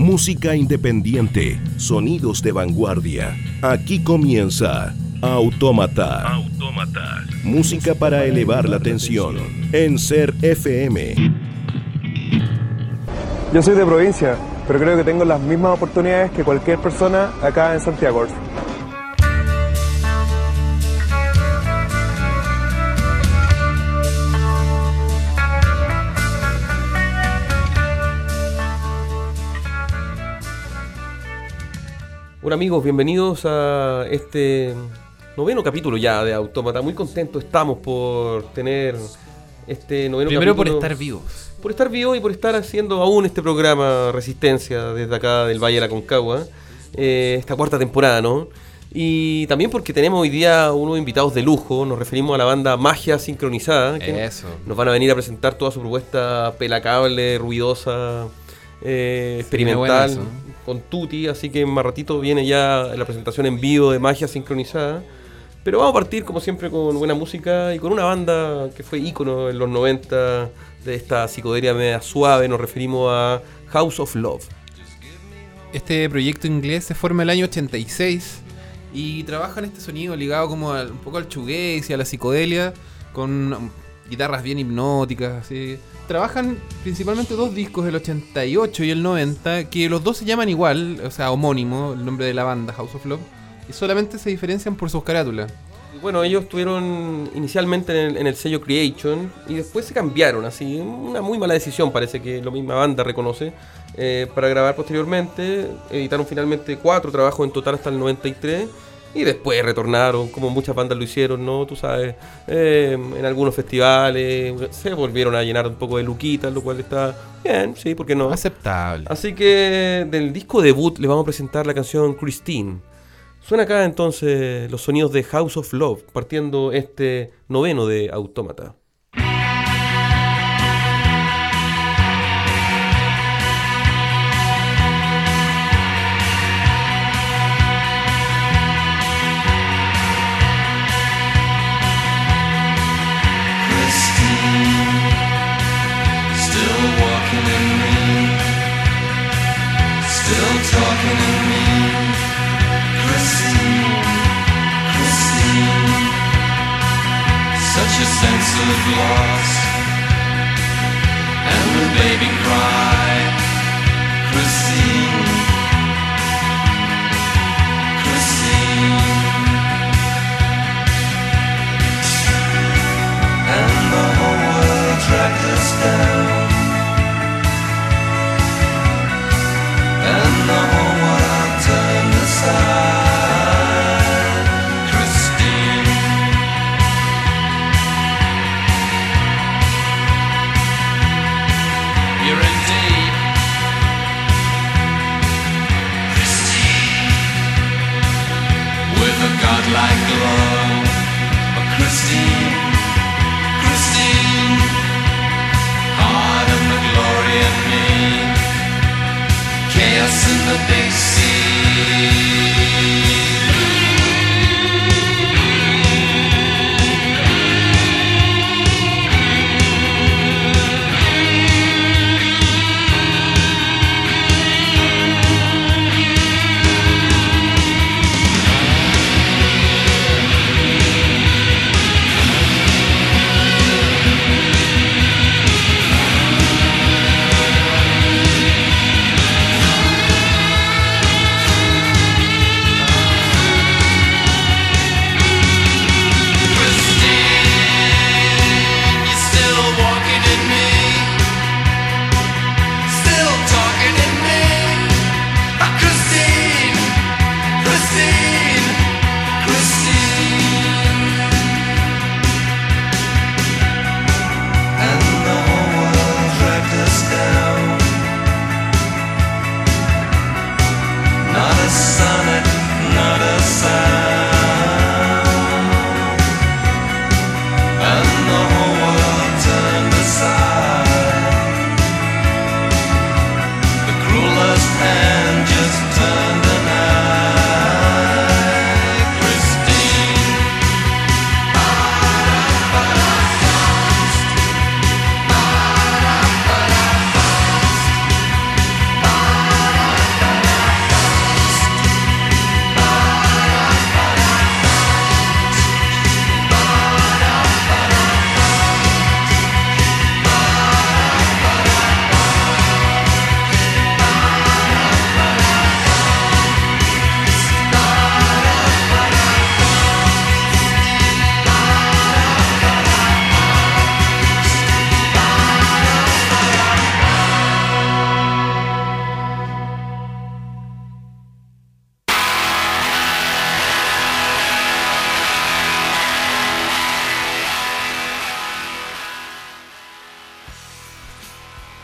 Música independiente, sonidos de vanguardia. Aquí comienza Autómata. Música para elevar la tensión en Ser FM. Yo soy de provincia, pero creo que tengo las mismas oportunidades que cualquier persona acá en Santiago. Hola amigos, bienvenidos a este noveno capítulo ya de Autómata. Muy contentos estamos por tener este noveno Primero por capítulo. estar vivos. Por estar vivo y por estar haciendo aún este programa Resistencia desde acá del Valle de la Concagua. eh, esta cuarta temporada, ¿no? Y también porque tenemos hoy día unos invitados de lujo. Nos referimos a la banda Magia Sincronizada. que Eso. Nos van a venir a presentar toda su propuesta pelacable, ruidosa, eh, experimental. Con Tutti. Así que más ratito viene ya la presentación en vivo de Magia Sincronizada. Pero vamos a partir, como siempre, con buena música y con una banda que fue ícono en los 90 de esta psicodelia media suave. Nos referimos a House of Love. Este proyecto inglés se forma el año 86 y trabaja en este sonido ligado como al- un poco al shoegaze y a la psicodelia con guitarras bien hipnóticas. Así. Trabajan principalmente dos discos, el 88 y el 90, que los dos se llaman igual, o sea, homónimo, el nombre de la banda, House of Love, y solamente se diferencian por sus carátulas. Bueno, ellos estuvieron inicialmente en el, en el sello Creation y después se cambiaron, así, una muy mala decisión parece que la misma banda reconoce, eh, para grabar posteriormente. Editaron finalmente cuatro trabajos en total hasta el 93 y después retornaron, como muchas bandas lo hicieron, ¿no? Tú sabes, eh, en algunos festivales se volvieron a llenar un poco de luquitas, lo cual está bien, sí, ¿por qué no? Aceptable. Así que del disco debut le vamos a presentar la canción Christine. Suena acá entonces los sonidos de House of Love, partiendo este noveno de Autómata. A sense the big sea.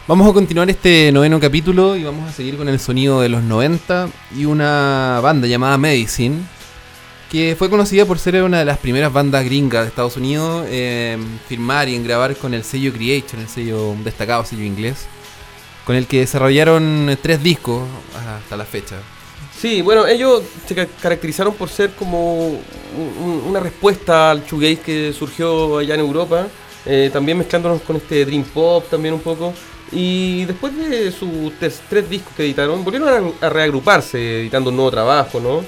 Vamos a continuar este noveno capítulo y vamos a seguir con el sonido de los 90 y una banda llamada Medicine, que fue conocida por ser una de las primeras bandas gringas de Estados Unidos en firmar y en grabar con el sello Creation, el sello un destacado sello inglés, con el que desarrollaron tres discos hasta la fecha. Sí, bueno, ellos se ca- caracterizaron por ser como un- un- una respuesta al shoegaze que surgió allá en Europa, eh, también mezclándonos con este dream pop también un poco. Y después de sus tres, discos que editaron, volvieron a, reagruparse editando un nuevo trabajo, ¿no?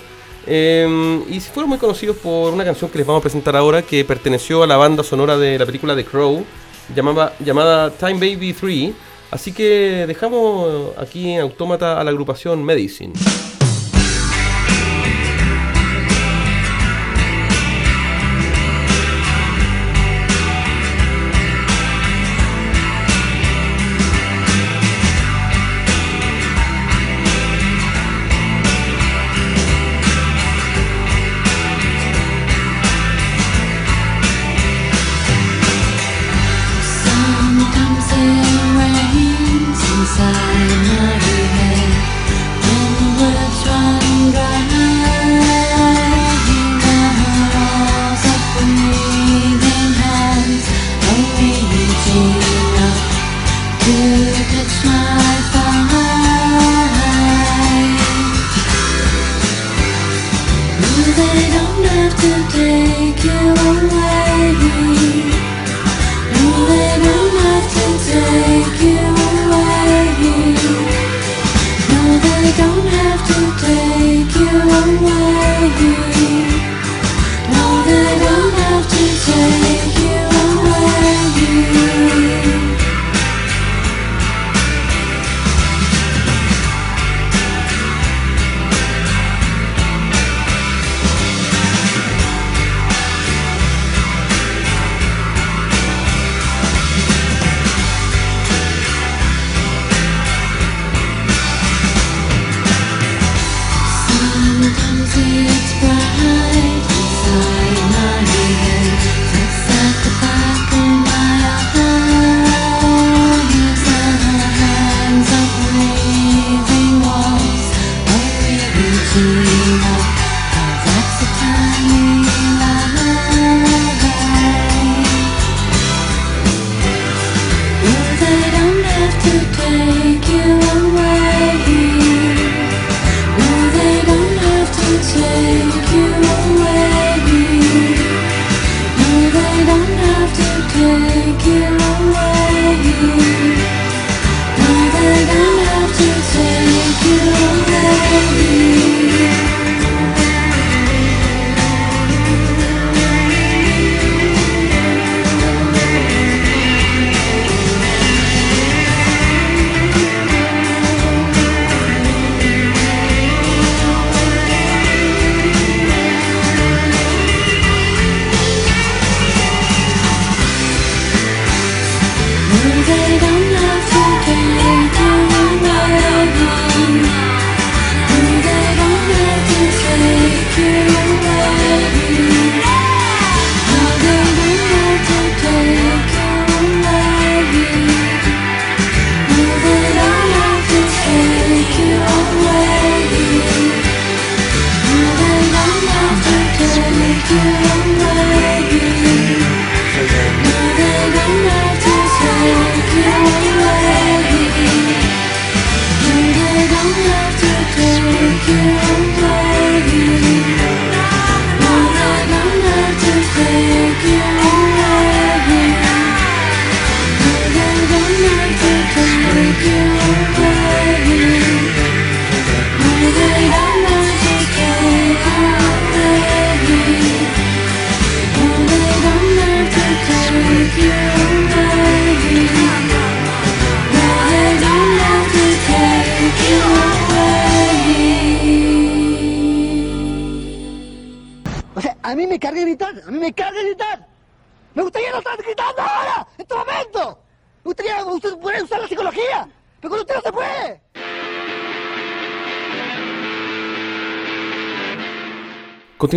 Eh, y fueron muy conocidos por una canción que les vamos a presentar ahora que perteneció a la banda sonora de la película The Crow, llamaba, llamada Time Baby 3. Así que dejamos aquí en Autómata a la agrupación Medicine.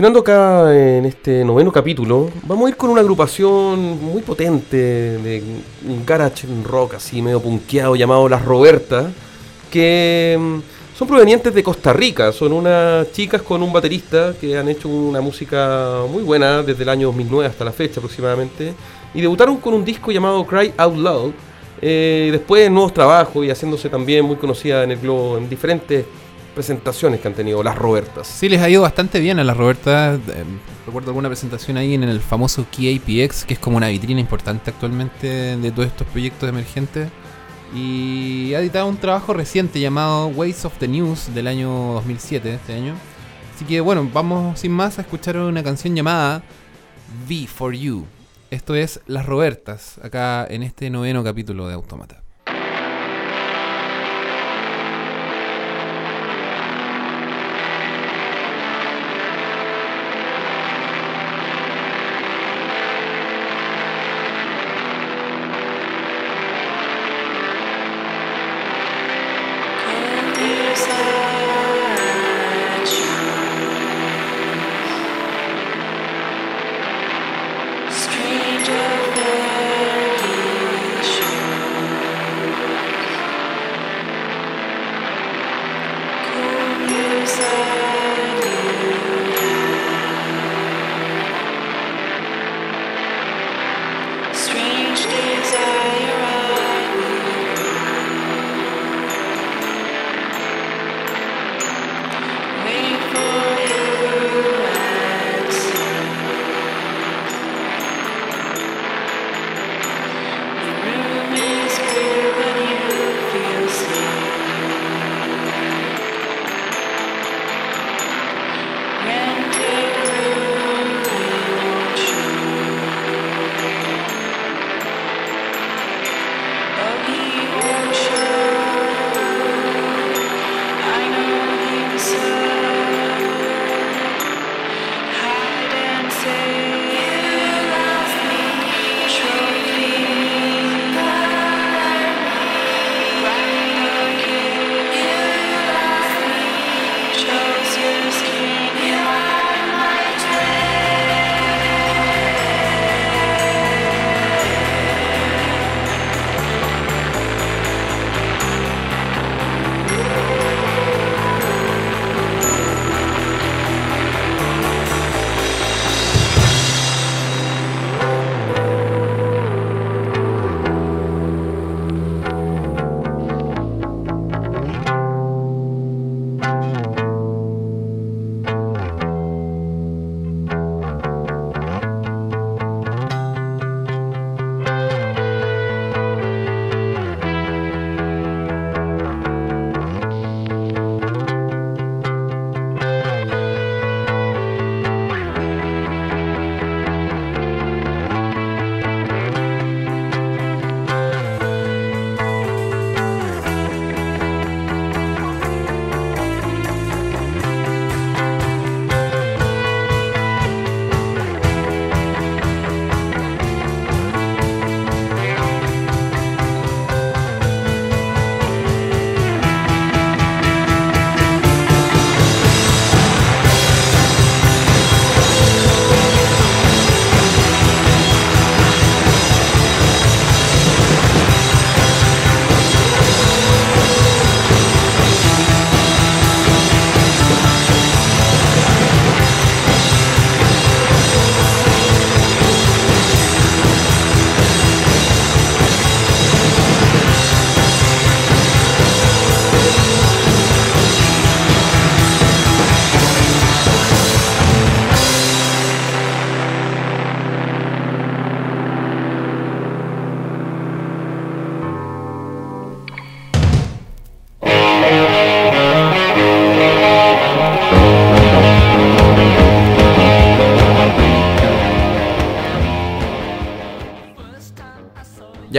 Continuando acá en este noveno capítulo, vamos a ir con una agrupación muy potente de garage rock así medio punkeado llamado Las Robertas, que mm, son provenientes de Costa Rica, son unas chicas con un baterista que han hecho una música muy buena desde el año 2009 hasta la fecha aproximadamente, y debutaron con un disco llamado Cry Out Loud, eh, después nuevos trabajos y haciéndose también muy conocida en el globo en diferentes presentaciones que han tenido Las Robertas. Sí, les ha ido bastante bien a las Robertas. Eh, recuerdo alguna presentación ahí en el famoso KAPX, que es como una vitrina importante actualmente de todos estos proyectos emergentes. Y ha editado un trabajo reciente llamado Ways of the News del año 2007, este año. Así que bueno, vamos sin más a escuchar una canción llamada V for You. Esto es Las Robertas, acá en este noveno capítulo de Automata.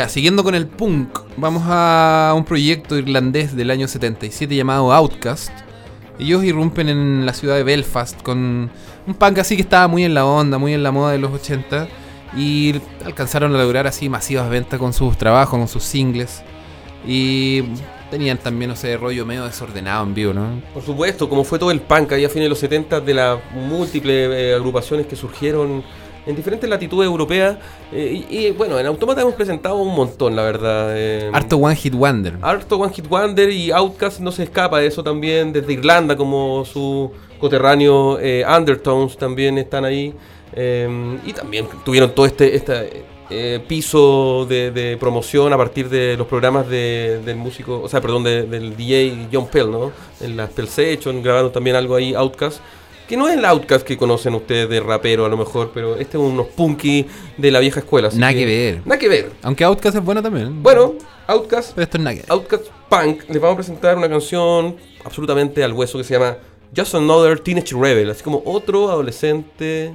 Ya, siguiendo con el punk, vamos a un proyecto irlandés del año 77 llamado Outcast. Ellos irrumpen en la ciudad de Belfast con un punk así que estaba muy en la onda, muy en la moda de los 80 y alcanzaron a lograr así masivas ventas con sus trabajos, con sus singles. Y tenían también, no sé, rollo medio desordenado en vivo, ¿no? Por supuesto, como fue todo el punk ahí a fines de los 70 de las múltiples eh, agrupaciones que surgieron en diferentes latitudes europeas. eh, y, y, bueno, en Automata hemos presentado un montón, la verdad. eh, Harto One Hit Wonder. Harto One Hit Wonder y Outkast no se escapa de eso también, desde Irlanda como su coterráneo eh, Undertones también están ahí. eh, y también tuvieron todo este, este piso de, de promoción a partir de los programas de- del músico, o sea, perdón, de- del DJ John Pell, ¿no? En las Pell Session grabaron también algo ahí, Outkast. Que no es el Outkast que conocen ustedes de rapero a lo mejor, pero este es unos punky de la vieja escuela. así Nada que ver. Nada que ver. Aunque Outcast es bueno también. Bueno, Outkast Pero esto es nada que ver. Outcast Punk les vamos a presentar una canción absolutamente al hueso que se llama Just Another Teenage Rebel, así como otro adolescente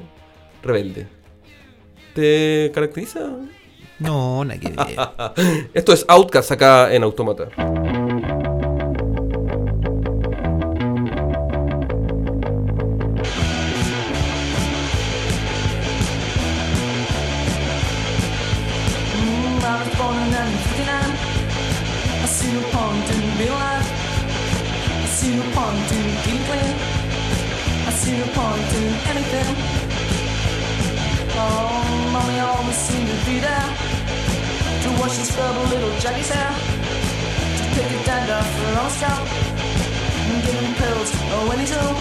rebelde. ¿Te caracteriza? No, nada que ver. Esto es Outcast acá en Automata. Point in anything. Oh, mommy always seemed to be there to wash and scrub a little Jackie's hair, to pick a dandruff on his scalp, and give him pills oh, when he's ill.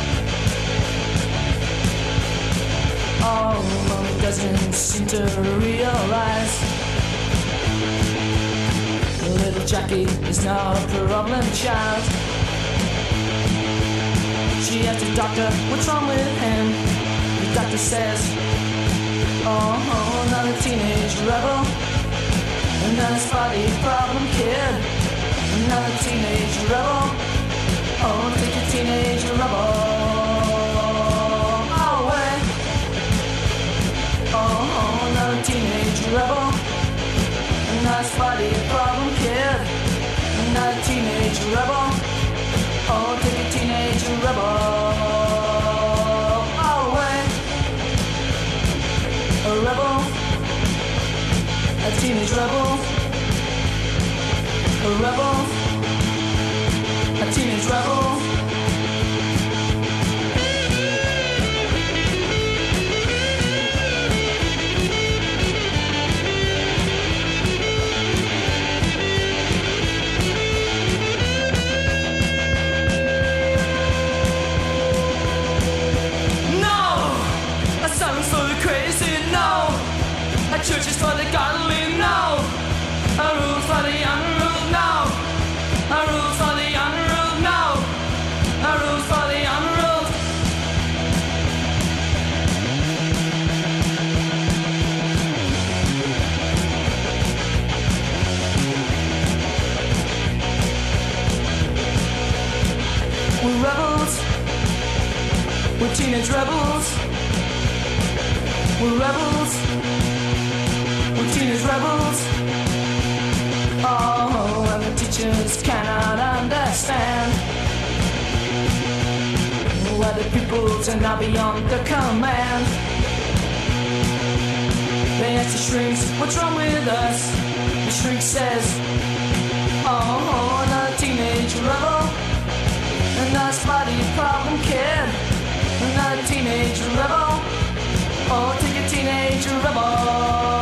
Oh, mommy doesn't seem to realize. Little Jackie is not a problem child. She asked the doctor, what's wrong with him? The doctor says, oh, oh another teenage rebel. Another spotty problem kid. Another teenage rebel. Oh, teenage rebel. A rebel. A teenage rebel. The pupils are now beyond their command. They ask the shrinks, what's wrong with us? The shrink says, Oh, another teenage rebel. Oh. Another spotty problem kid. Another teenage rebel. Oh. oh, take a teenage rebel oh.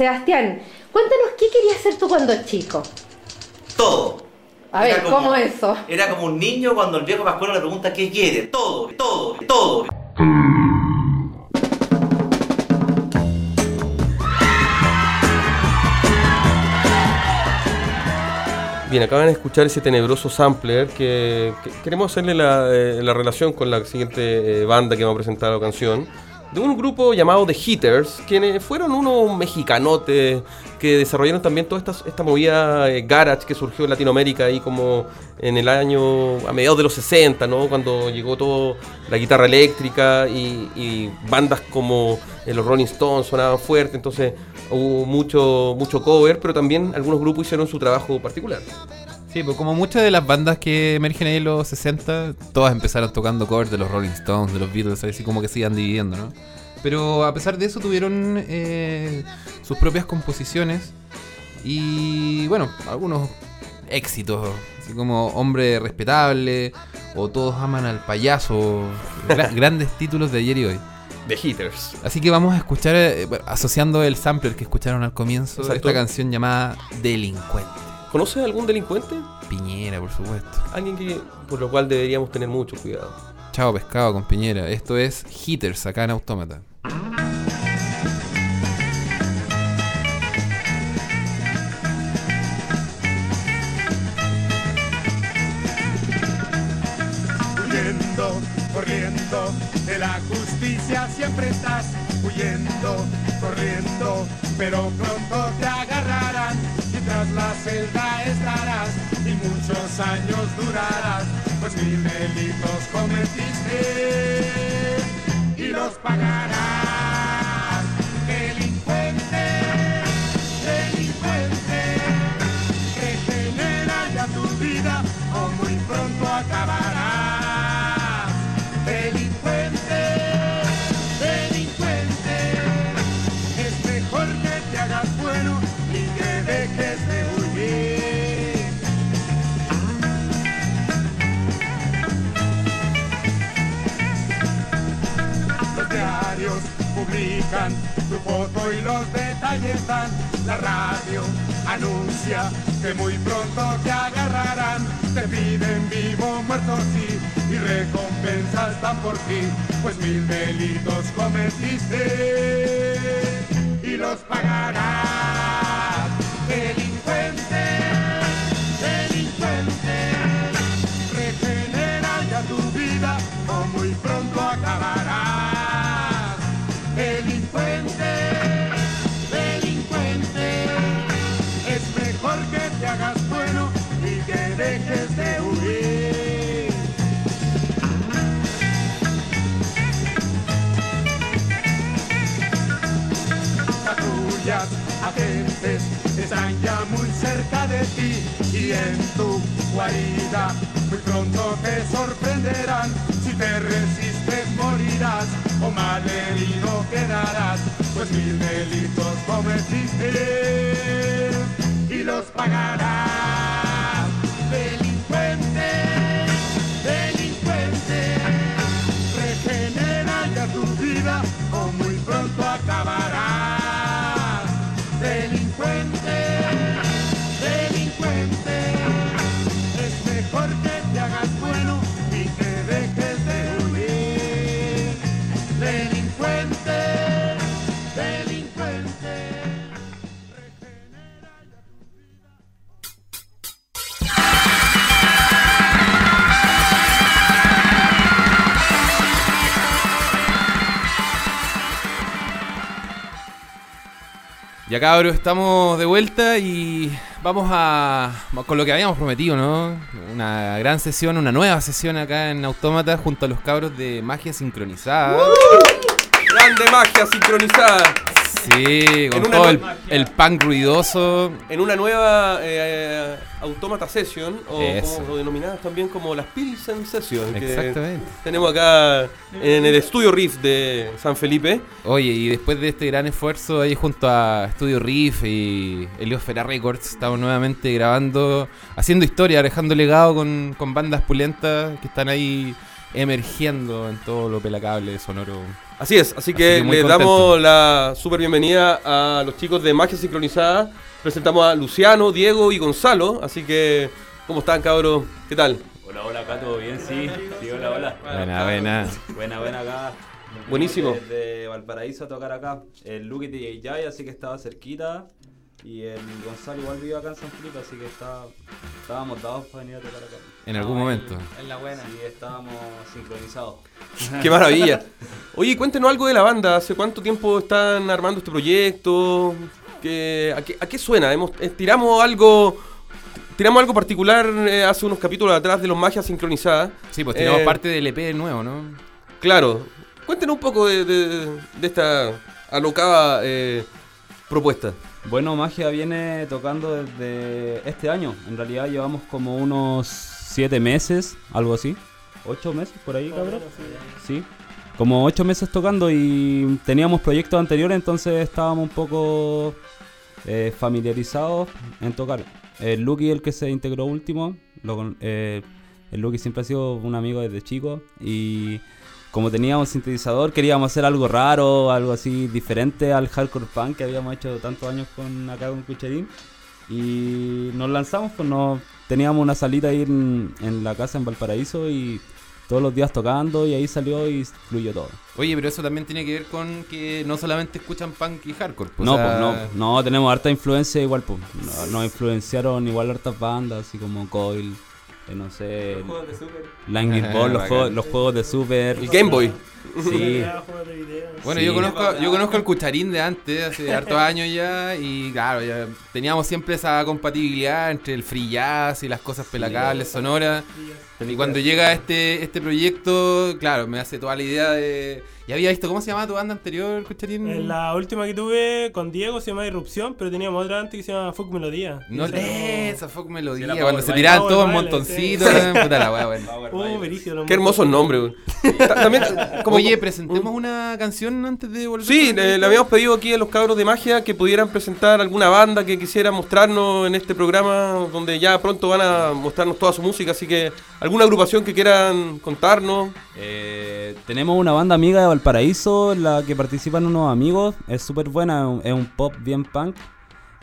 Sebastián, cuéntanos qué querías hacer tú cuando chico. Todo. A Era ver, como- ¿cómo eso? Era como un niño cuando el viejo Pascuero le pregunta qué quiere. Todo, todo, todo. Bien, acaban de escuchar ese tenebroso sampler que, que queremos hacerle la, eh, la relación con la siguiente eh, banda que vamos a presentar la canción. De un grupo llamado The Hitters, quienes fueron unos mexicanotes que desarrollaron también toda esta, esta movida eh, garage que surgió en Latinoamérica ahí como en el año, a mediados de los 60, ¿no? Cuando llegó todo la guitarra eléctrica y, bandas como eh, los Rolling Stones sonaban fuerte, entonces hubo mucho, mucho cover, pero también algunos grupos hicieron su trabajo particular. Sí, pues como muchas de las bandas que emergen ahí en los 60, todas empezaron tocando covers de los Rolling Stones, de los Beatles, así como que se iban dividiendo, ¿no? Pero a pesar de eso tuvieron eh, sus propias composiciones y bueno, algunos éxitos, así como Hombre Respetable o Todos aman al payaso, gra- grandes títulos de ayer y hoy. The Hitters. Así que vamos a escuchar, eh, asociando el sampler que escucharon al comienzo, Exacto. esta canción llamada Delincuente. ¿Conoces algún delincuente? Piñera, por supuesto. Alguien que por lo cual deberíamos tener mucho cuidado. Chao pescado con Piñera. Esto es Hitters acá en Autómata. Huyendo, corriendo de la justicia siempre estás huyendo, corriendo, pero pronto te la celda estarás y muchos años durarás, pues mil delitos cometiste y los pagarás. Tu foto y los detalles dan. La radio anuncia que muy pronto te agarrarán. Te piden vivo, muerto sí, y recompensas dan por ti, pues mil delitos cometiste y los pagarás. En tu guarida muy pronto te sorprenderán. Si te resistes morirás o mal herido quedarás, pues mil delitos cometiste y los pagarás. Ya cabros, estamos de vuelta y vamos a con lo que habíamos prometido, ¿no? Una gran sesión, una nueva sesión acá en Autómata junto a los cabros de Magia Sincronizada. Grande magia sincronizada. Sí, con todo el, el punk ruidoso. En una nueva eh, Automata Session, o Eso. como lo denominadas también como las Pilsen Session. que Exactamente. tenemos acá en el estudio Riff de San Felipe. Oye, y después de este gran esfuerzo ahí junto a Studio Riff y Heliosfera Records, estamos nuevamente grabando, haciendo historia, dejando legado con, con bandas pulentas que están ahí emergiendo en todo lo pelacable sonoro. Así es, así que, les contento. damos la super bienvenida a los chicos de Magia Sincronizada. Presentamos a Luciano, Diego y Gonzalo. Así que, ¿cómo están, cabros? ¿Qué tal? Hola, hola, acá todo bien, sí. Sí, hola, hola. Buena, buena. Buena, buena acá. Buenísimo. Desde Valparaíso a tocar acá. El Luke Jai, así que estaba cerquita. Y el Gonzalo igual vive acá en San Felipe, así que está, estábamos dados para venir a tocar acá. En algún momento. En la buena. Sí, estábamos sincronizados. ¡Qué maravilla! Oye, cuéntenos algo de la banda. ¿Hace cuánto tiempo están armando este proyecto? ¿Qué, a, qué, a qué suena? Hemos, eh, tiramos algo... Tiramos algo particular eh, hace unos capítulos atrás de los Magias Sincronizadas. Sí, pues tenemos Eh, parte del EP nuevo, ¿no? Claro. Cuéntenos un poco de, de- de esta alocada eh, propuesta. Bueno, Magia viene tocando desde este año. En realidad llevamos como unos 7 meses, algo así. 8 meses por ahí, cabrón. Sí. Como 8 meses tocando y teníamos proyectos anteriores, entonces estábamos un poco eh, familiarizados en tocar. El Lucky, el que se integró último, lo eh, el Lucky siempre ha sido un amigo desde chico y como teníamos sintetizador queríamos hacer algo raro, algo así diferente al hardcore punk que habíamos hecho tantos años con acá con Cucharín y nos lanzamos, pues nos, teníamos una salita ahí en, en la casa en Valparaíso y todos los días tocando y ahí salió y fluyó todo. Oye, pero eso también tiene que ver con que no solamente escuchan punk y hardcore. pues, no, o sea, pues no, no, tenemos harta influencia igual, pues. No- Nos influenciaron igual hartas bandas, así como Coil, no sé. Los juegos de Super. Ajá, Ball, los, juegos, los juegos de Super. El Game Boy. Sí. Juegos de video. Bueno, Sí. yo conozco yo conozco el Cucharín de antes, hace hartos años ya, y claro, ya teníamos siempre esa compatibilidad entre el free jazz y las cosas pelacables, sonoras. Y cuando llega este este proyecto, claro, me hace toda la idea de... Ya había visto, ¿cómo se llamaba tu banda anterior, Cucharín? En la última que tuve con Diego se llama Irrupción, pero teníamos otra antes que se llama Folk Melodía. No, Esa eh, esa fue melodía, Sí, cuando se tiraban todos en montoncitos, sí. puta la wea, bueno. Uh, brígido, los Qué güey. Ta- También, como, Oye, presentemos una canción antes de volver. Sí, le habíamos pedido aquí a los cabros de magia que pudieran presentar alguna banda que quisiera mostrarnos en este programa, donde ya pronto van a mostrarnos toda su música, así que alguna agrupación que quieran contarnos. Eh, tenemos una banda amiga de Valparaíso, en la que participan unos amigos. Es súper buena, es un- pop bien punk,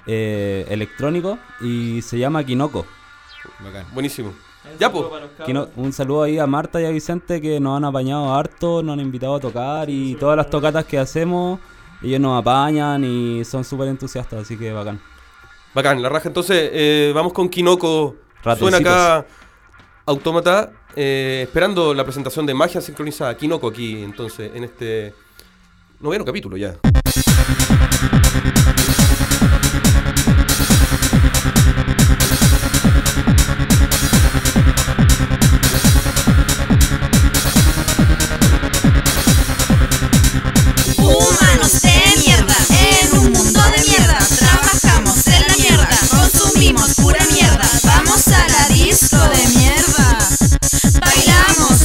eh, electrónico, y se llama Kinoko. Bacán. Buenísimo. Ya, pues. Kino- un saludo ahí a Marta y a Vicente que nos han apañado harto, nos han invitado a tocar y todas las tocatas que hacemos, ellos nos apañan y son súper entusiastas, así que bacán. Bacán, la raja. Entonces, eh, vamos con Kinoko. Suena acá Autómata, eh, esperando la presentación de Magia Sincronizada. Kinoko aquí, entonces, en este noveno capítulo ya. Humanos de mierda, en un mundo de mierda. Trabajamos en la mierda, consumimos pura mierda. Vamos a la disco. Bailamos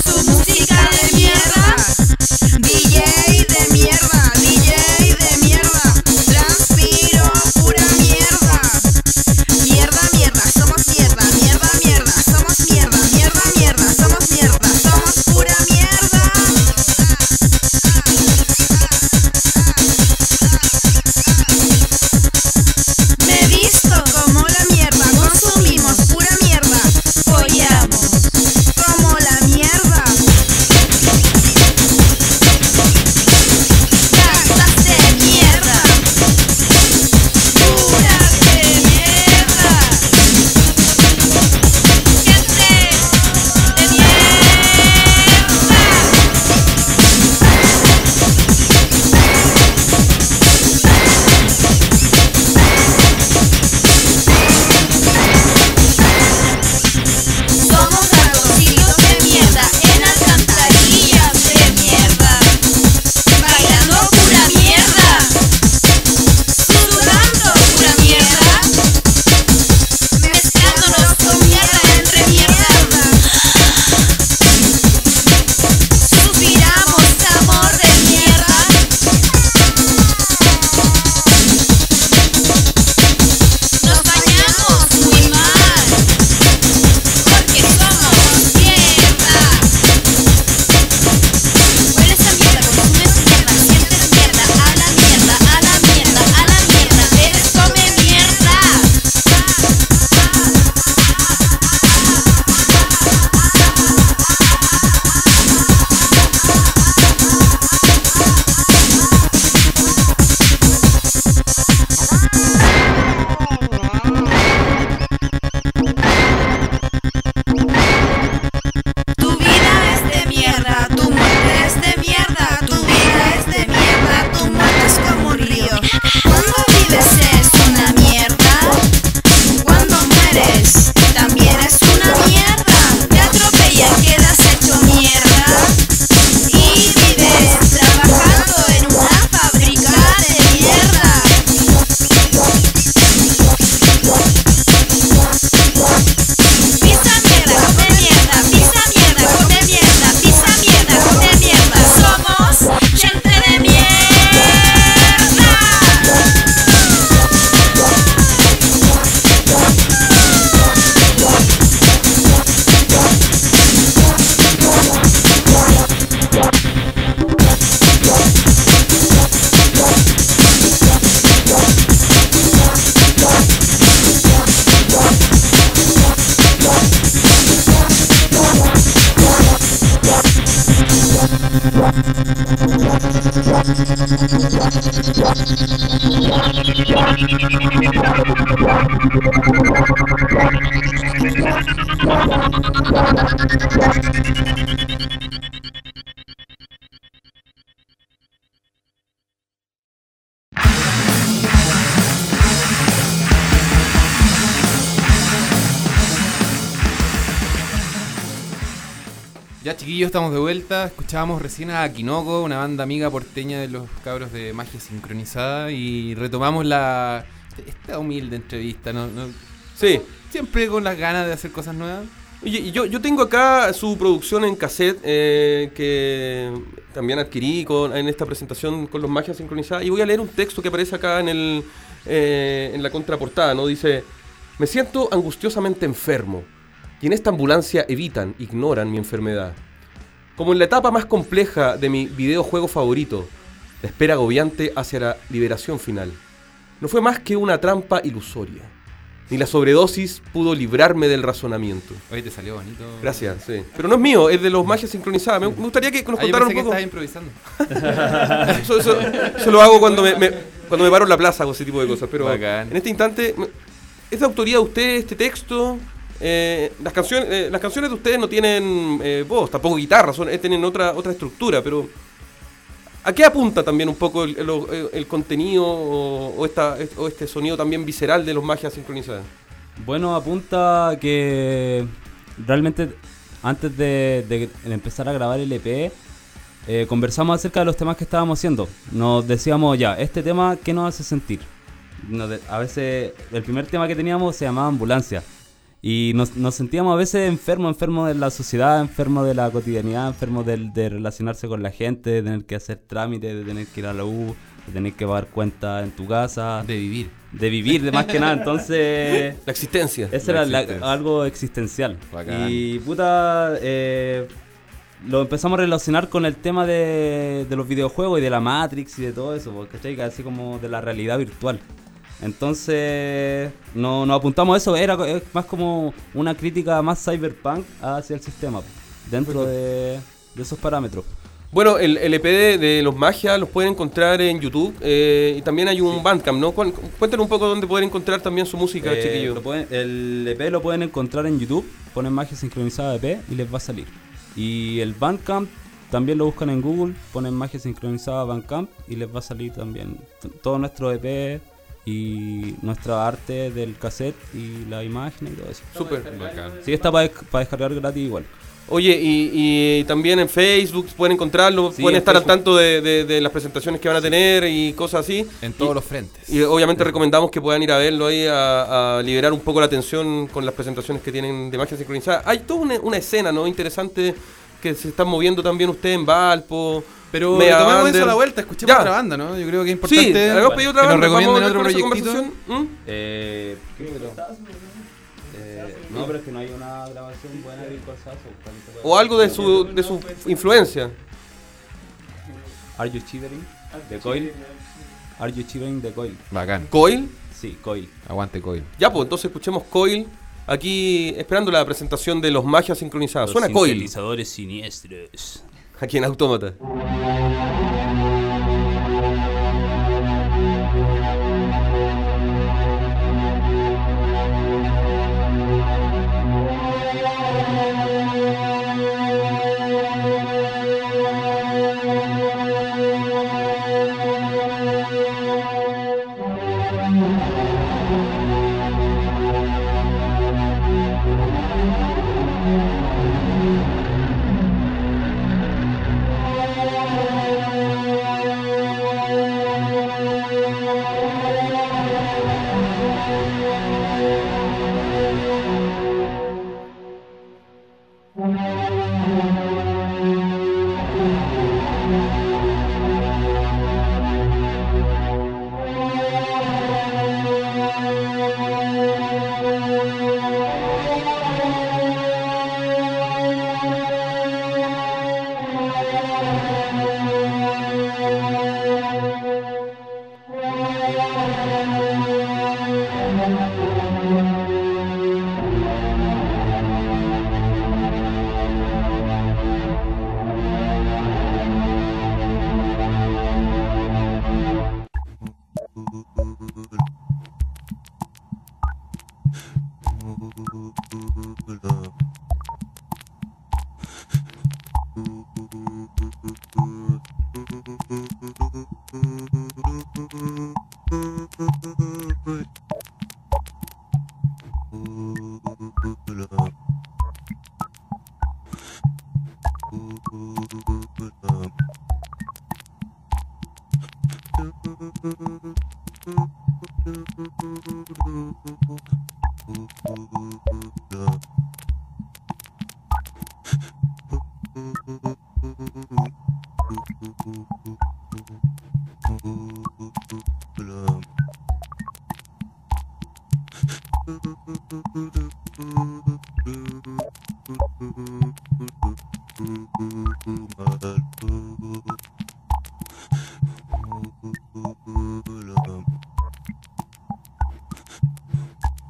Ya chiquillos, estamos de vuelta. Escuchábamos recién a Kinoko, una banda amiga porteña de los cabros de magia sincronizada. Y retomamos la esta humilde entrevista, ¿no? ¿no? Sí. Siempre con las ganas de hacer cosas nuevas. Oye, yo, yo tengo acá su producción en cassette eh, que también adquirí con, en esta presentación con los magias sincronizadas. Y voy a leer un texto que aparece acá en, el, eh, en la contraportada, ¿no? Dice, me siento angustiosamente enfermo y en esta ambulancia evitan, ignoran mi enfermedad. Como en la etapa más compleja de mi videojuego favorito, la espera agobiante hacia la liberación final. No fue más que una trampa ilusoria. Ni la sobredosis pudo librarme del razonamiento. Oye, te salió bonito. Gracias, sí. Pero no es mío, es de los magias sincronizadas. Me, gustaría que nos contaran un poco. que estabas improvisando. eso, eso- eso lo hago cuando me, me- cuando me paro en la plaza o ese tipo de cosas. Pero Bacán. en este instante, ¿es de autoría de usted este texto? Eh, las, canciones, eh, las canciones de ustedes no tienen eh, tampoco guitarra, tienen otra, otra estructura, pero ¿a qué apunta también un poco el, contenido o, esta, o este sonido también visceral de los magias sincronizadas? Bueno, apunta que realmente antes de, empezar a grabar el EP, conversamos acerca de los temas que estábamos haciendo. Nos decíamos ya, este tema, ¿qué nos hace sentir? A veces, el primer tema que teníamos se llamaba Ambulancia. Y nos, nos sentíamos a veces enfermos, enfermos de la sociedad, enfermos de la cotidianidad, enfermos del- de, relacionarse con la gente, de tener que hacer trámites, de tener que ir a la U, de tener que pagar cuentas en tu casa. De vivir. De vivir, de más que nada. Entonces... La existencia. Eso era la- algo existencial. Bacán. Y puta, eh, lo empezamos a relacionar con el tema de, de los videojuegos y de la Matrix y de todo eso, porque ¿cachai? Así como de la realidad virtual. Entonces, no, nos apuntamos a eso, era es más como una crítica más cyberpunk hacia el sistema, dentro de, de esos parámetros. Bueno, el, el EP de, de los magias los pueden encontrar en YouTube eh, y también hay un Bandcamp, ¿no? Cuéntanos un poco dónde pueden encontrar también su música, Eh, chiquillos. el EP lo pueden encontrar en YouTube, ponen magia sincronizada EP y les va a salir. Y el Bandcamp también lo buscan en Google, ponen magia sincronizada Bandcamp y les va a salir también todo nuestro EP y nuestra arte del cassette y la imagen y todo eso. Súper. Sí, está para descargar gratis igual. Oye, y, y también en Facebook pueden encontrarlo, Sí, pueden en estar al tanto de, de- de las presentaciones que van a tener y cosas así. En todos Y- los frentes. Y obviamente recomendamos que puedan ir a verlo ahí, a, a liberar un poco la tensión con las presentaciones que tienen de magia sincronizada. Hay toda una, una escena, ¿no? Interesante que se están moviendo también ustedes en Valpo. Pero tomemos Bander. eso a la vuelta, escuchemos Ya. otra banda, ¿no? Yo creo que es importante Sí, habíamos pedido otra que banda. nos recomienden otro proyectito. ¿Mm? Eh, eh, no, pero es que no hay una grabación buena de Corsazo. O algo de su, de su influencia. Are You Shivering? De Coil. Are You Shivering de Coil. Bacán. ¿Coil? Sí, Coil. Aguante Coil. Ya, pues entonces escuchemos Coil. Aquí esperando la presentación de los magias sincronizadas. Los Suena Coil. sintetizadores siniestros. Aquí en Autómata.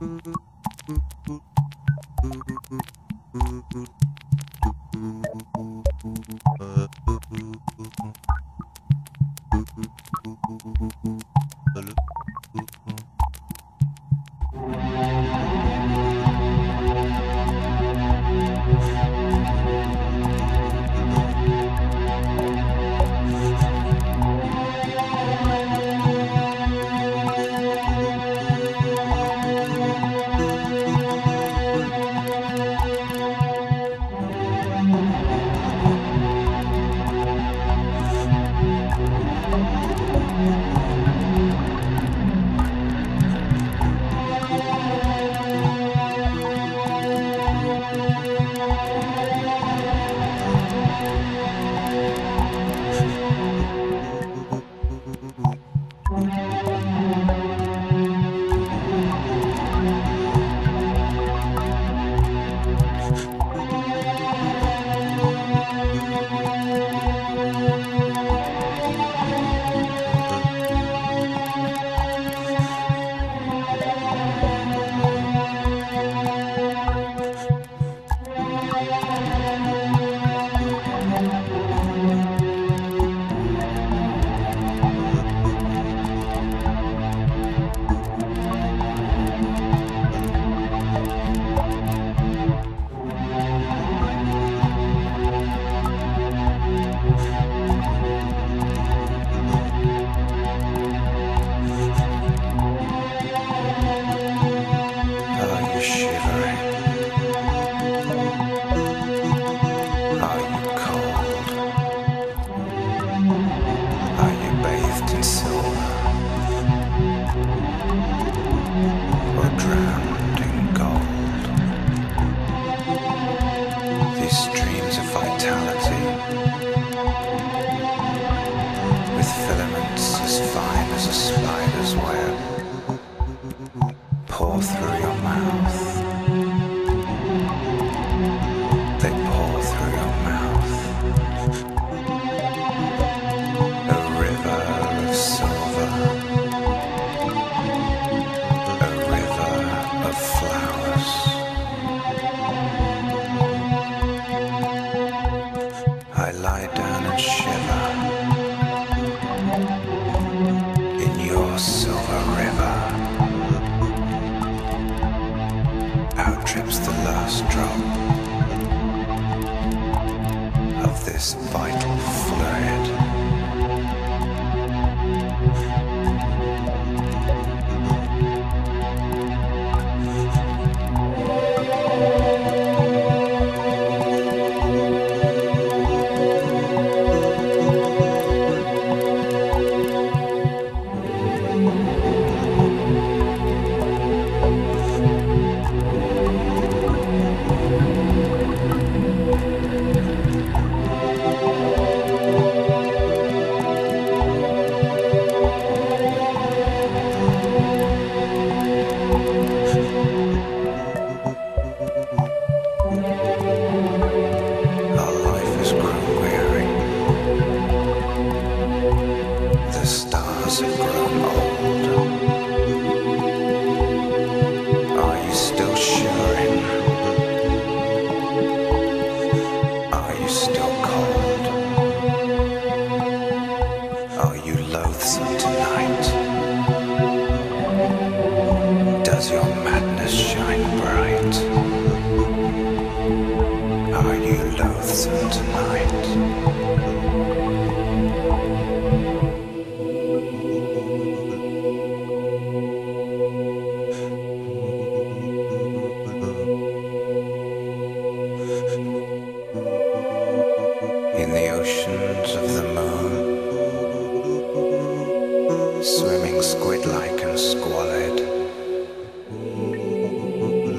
Are spider's web like and squalid.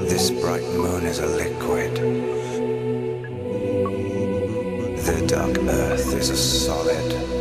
This bright moon is a liquid. The dark earth is a solid.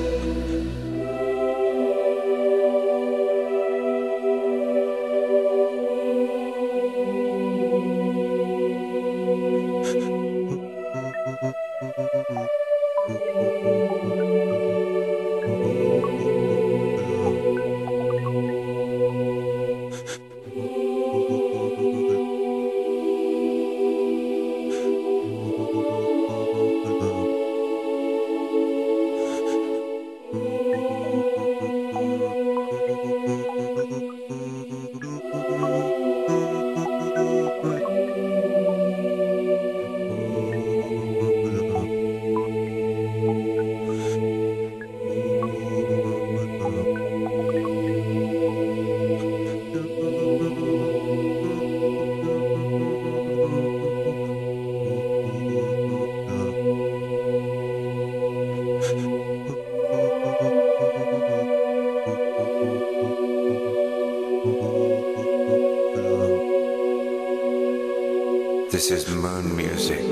This is moon music.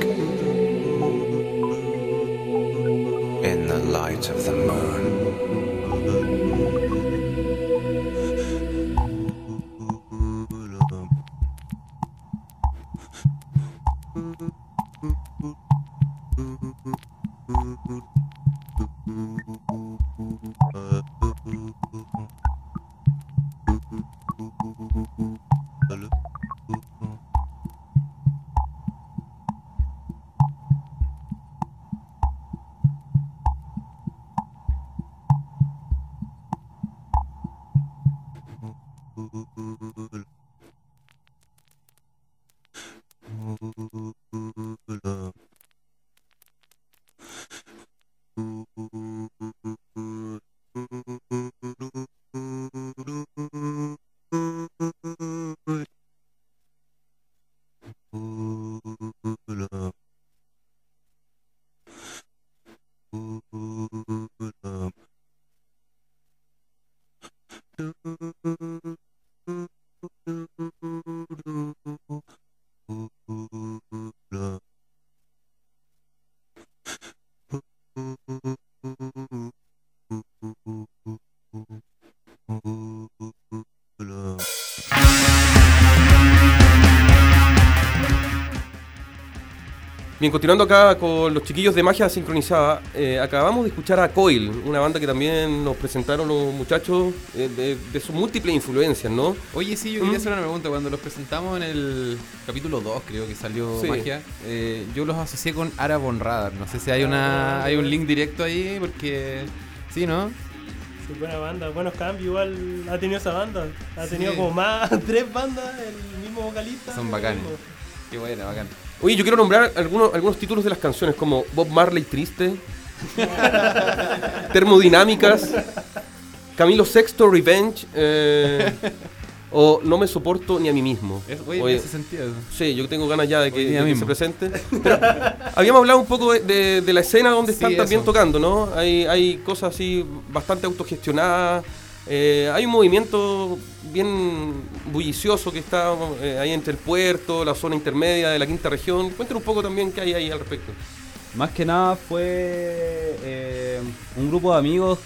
Bien, continuando acá con los chiquillos de magia sincronizada, eh, acabamos de escuchar a Coil, una banda que también nos presentaron los muchachos eh, de, de sus múltiples influencias, ¿no? Oye, sí, yo quería hacer una pregunta. Cuando los presentamos en el capítulo 2, creo que salió Sí. Magia, eh, yo los asocié con Ara Von Radar. No sé si hay una hay un link directo ahí, porque... Sí, ¿no? Sí, buena banda, buenos cambios. Igual ha tenido esa banda. Ha Sí. tenido como más, tres bandas, el mismo vocalista. Son bacanes. Qué buena, bacán. Oye, yo quiero nombrar algunos, algunos títulos de las canciones, como Bob Marley Triste, Termodinámicas, Camilo Sexto Revenge, eh, o No me soporto ni a mí mismo. Es, oye, Oye, en ese sentido. Sí, yo tengo ganas ya de que, de que se presente. Pero habíamos hablado un poco de, de- de la escena donde Sí, están también eso. tocando, ¿no? Hay, hay cosas así bastante autogestionadas. eh, hay un movimiento bien bullicioso que está eh, ahí entre el puerto, la zona intermedia de la quinta región. Cuéntanos un poco también qué hay ahí al respecto. Más que nada fue eh, un grupo de amigos.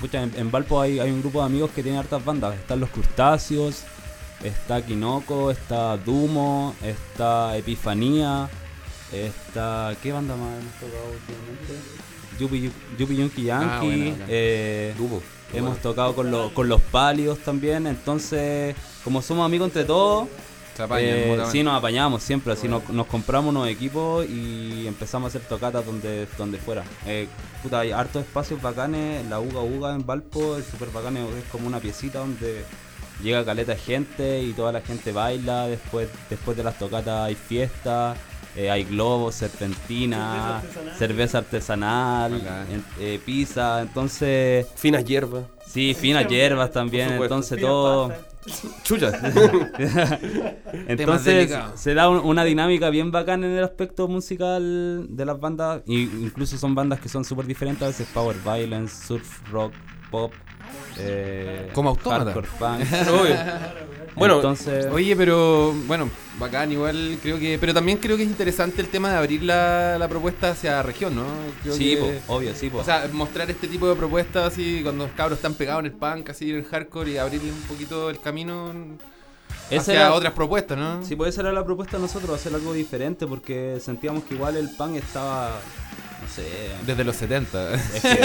pucha, en, en Valpo hay, un grupo de amigos que tiene hartas bandas. Están los crustáceos, está Kinoko, está Dumo, está Epifanía, está. ¿Qué banda más hemos tocado últimamente? Yupi, Yupi Yunki Yankee. Ah, bueno, bacán. eh, hemos Bueno. tocado con, los con los pálidos también. Entonces, como somos amigos entre todos. Apañan, eh, sí, nos apañamos siempre, así nos, nos compramos unos equipos y empezamos a hacer tocatas donde, donde fuera. Eh, puta, hay hartos espacios bacanes, la Uga Uga en Valpo, es súper bacán, es como una piecita donde llega caleta de gente y toda la gente baila, después, después de las tocatas hay fiestas, eh, hay globos, serpentina, cerveza artesanal, eh, pizza, entonces... Finas hierbas. Sí, finas hierbas también, entonces todo... pastas. Chucha. Entonces se da un- una dinámica bien bacana en el aspecto musical de las bandas. Y incluso son bandas que son súper diferentes, a veces power violence, surf rock, pop. eh, Como autómata. hardcore punk. Bueno, entonces Oye, pero bueno, bacán, igual creo que. Pero también creo que es interesante el tema de abrir la, la propuesta hacia región, ¿no? Creo sí, que- po, obvio, sí, po. O sea, mostrar este tipo de propuestas así, cuando los cabros están pegados en el punk, así en el hardcore y abrirle un poquito el camino Esa hacia era- otras propuestas, ¿no? Sí, pues esa era la propuesta de nosotros, hacer algo diferente, porque sentíamos que igual el punk estaba, no sé... Desde los 70. Es que,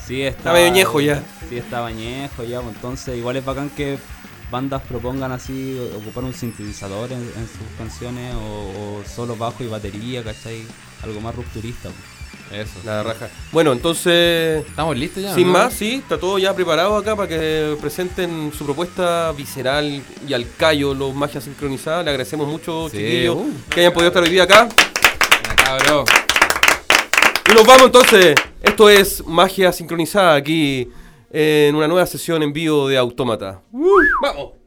sí, estaba... Ñejo ya. Sí, estaba ñejo ya, pues, entonces igual es bacán que bandas propongan así, ocupar un sintetizador en, en sus canciones, o, o solo bajo y batería, ¿cachai? Algo más rupturista. pues. Eso. La raja. Bueno, entonces. ¿Estamos listos ya? Sin no? más, sí, está todo ya preparado acá para que presenten su propuesta visceral y al callo, los magia sincronizadas. Le agradecemos mucho, Sí, chiquillos, uh. que hayan podido estar hoy día acá. Cabrón. Y nos vamos entonces. Esto es magia sincronizada aquí en una nueva sesión en vivo de Autómata. ¡Vamos!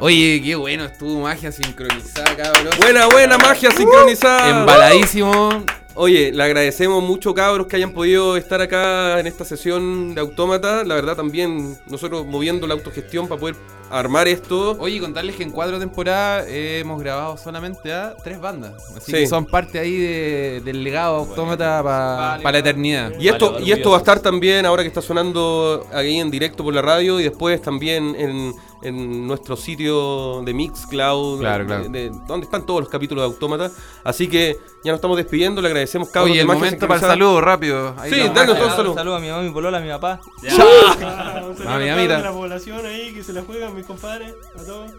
Oye, qué bueno, estuvo magia sincronizada, cabrón. Buena, buena magia sincronizada. Embaladísimo. Oye, le agradecemos mucho, cabros, que hayan podido estar acá en esta sesión de Autómata. La verdad, también nosotros moviendo la autogestión para poder armar esto. Oye, contarles que en cuatro temporadas eh, hemos grabado solamente a tres bandas. Así Sí. que son parte ahí de- del legado autómata para la eternidad. Y esto, y esto va a estar también ahora que está sonando ahí en directo por la radio y después también en, en nuestro sitio de Mixcloud, Claro, de- claro. de- donde están todos los capítulos de Autómata. Así que ya nos estamos despidiendo, le agradecemos cabros Oye, el momento para el saludo, rápido. Ahí Sí, danos todo un saludo. A mi mamá, mi polola, a mi papá. Ah, un saludo Mami, a la población ahí que se la juegan, mis compadres, a todos.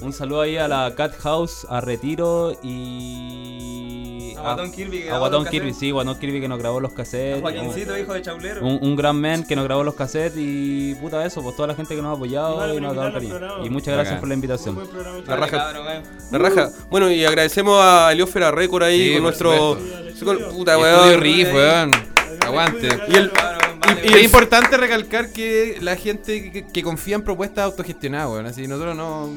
Un saludo ahí a la Cat House, a Retiro y. A Guatón Kirby, que A Guatón Kirby, sí, Guatón Kirby que nos grabó los cassettes. A Joaquincito, hijo de Chaulero. Un, un gran man que nos grabó los cassettes y puta eso, pues toda la gente que nos ha apoyado y nos ha dado cariño. Y muchas gracias por la invitación. La raja. cabrón. La raja. Bueno, y agradecemos a Eliófera Record ahí Sí, con nuestro. con- puta, weón. Riff, weón. Aguante. Y el, Y, es importante recalcar que la gente que, que confía en propuestas autogestionadas, weón. Así nosotros no.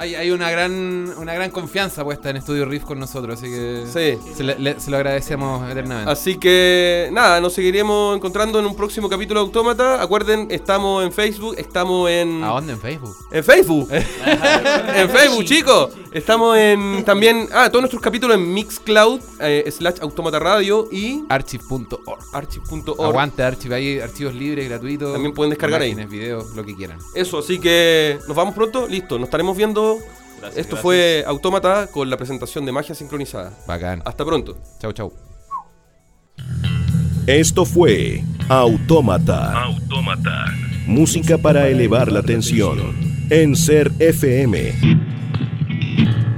Hay, hay una gran una gran confianza puesta en Estudio Riff con nosotros, así que Sí. se, le- le- se lo agradecemos eternamente. Así que nada, nos seguiremos encontrando en un próximo capítulo de Autómata. Acuerden, estamos en Facebook, estamos en. ¿A dónde en Facebook? En Facebook. en Facebook, chicos. Estamos en también. Ah, todos nuestros capítulos en Mixcloud, eh, slash Autómata Radio y. Archive.org. Archive.org. Aguante Archive, hay archivos libres, gratuitos. También pueden descargar ahí. imágenes, videos, lo que quieran. Eso, así que nos vamos pronto. Listo, nos estaremos viendo. Esto gracias. fue Autómata con la presentación de Magia Sincronizada. Bacán. Hasta pronto. Chau, chau. Esto fue Autómata. Autómata. Música para elevar la tensión. En Ser FM. you.